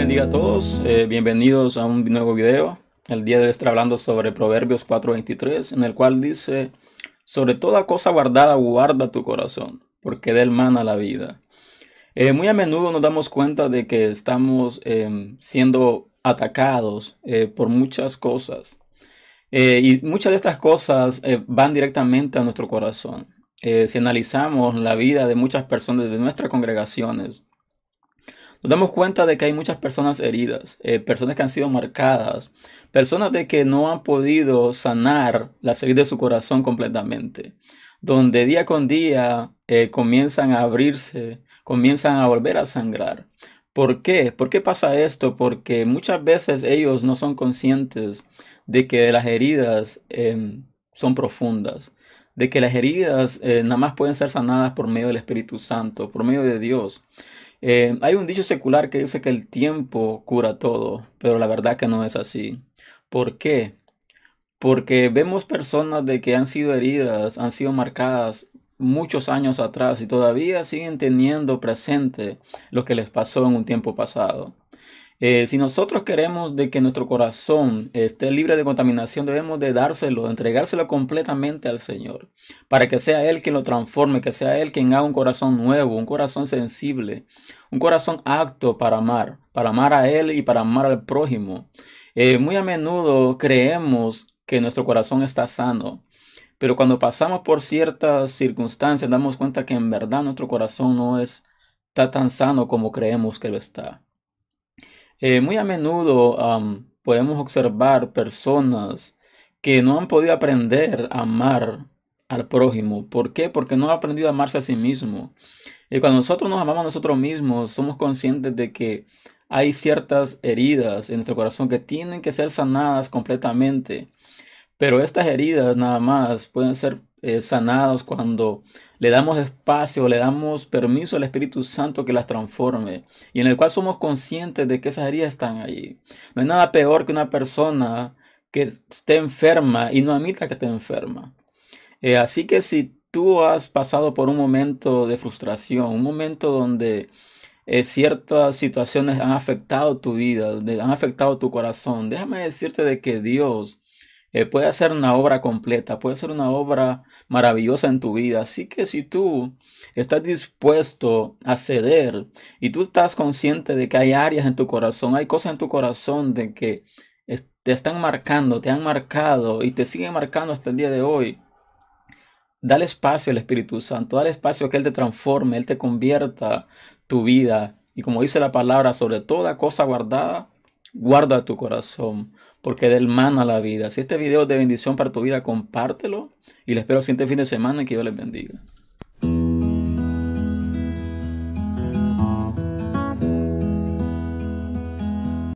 bendiga a todos, eh, bienvenidos a un nuevo video. El día de hoy estar hablando sobre Proverbios 4:23, en el cual dice, sobre toda cosa guardada guarda tu corazón, porque de él mana la vida. Eh, muy a menudo nos damos cuenta de que estamos em, siendo atacados eh, por muchas cosas. y muchas de estas cosas van directamente a nuestro corazón. si analizamos la vida de muchas personas de nuestras congregaciones, nos damos cuenta de que hay muchas personas heridas, eh, personas que han sido marcadas, personas de que no han podido sanar la heridas de su corazón completamente, donde día con día eh, comienzan a abrirse, comienzan a volver a sangrar. ¿Por qué? ¿Por qué pasa esto? Porque muchas veces ellos no son conscientes de que las heridas em, son profundas, de que las heridas eh, nada más pueden ser sanadas por medio del Espíritu Santo, por medio de Dios. Eh, hay un dicho secular que dice que el tiempo cura todo, pero la verdad que no es así. ¿Por qué? Porque vemos personas de que han sido heridas, han sido marcadas muchos años atrás y todavía siguen teniendo presente lo que les pasó en un tiempo pasado. Eh, si nosotros queremos de que nuestro corazón esté libre de contaminación, debemos de dárselo, entregárselo completamente al Señor, para que sea Él quien lo transforme, que sea Él quien haga un corazón nuevo, un corazón sensible, un corazón apto para amar, para amar a Él y para amar al prójimo. Eh, muy a menudo creemos que nuestro corazón está sano, pero cuando pasamos por ciertas circunstancias damos cuenta que en verdad nuestro corazón no está tan sano como creemos que lo está. Eh, muy a menudo podemos observar personas que no han podido aprender a amar al prójimo. ¿Por qué? Porque no han aprendido a amarse a sí mismo. Y cuando nosotros nos amamos a nosotros mismos, somos conscientes de que hay ciertas heridas en nuestro corazón que tienen que ser sanadas completamente. Pero estas heridas nada más pueden ser eh, sanadas cuando le damos espacio, le damos permiso al Espíritu Santo que las transforme y en el cual somos conscientes de que esas heridas están ahí. No hay nada peor que una persona que esté enferma y no admita que esté enferma. Eh, así que si tú has pasado por un momento de frustración, un momento donde eh, ciertas situaciones han afectado tu vida, han afectado tu corazón, déjame decirte de que Dios eh, puede hacer una obra completa, puede ser una obra maravillosa en tu vida. Así que si tú estás dispuesto a ceder y tú estás consciente de que hay áreas en tu corazón, hay cosas en tu corazón de que te están marcando, te han marcado y te siguen marcando hasta el día de hoy. Dale espacio al Espíritu Santo, dale espacio a que Él te transforme, Él te convierta tu vida. Y como dice la palabra, sobre toda cosa guardada, guarda tu corazón, porque de él mana la vida. Si este video es de bendición para tu vida, compártelo y le espero el siguiente fin de semana y que Dios les bendiga.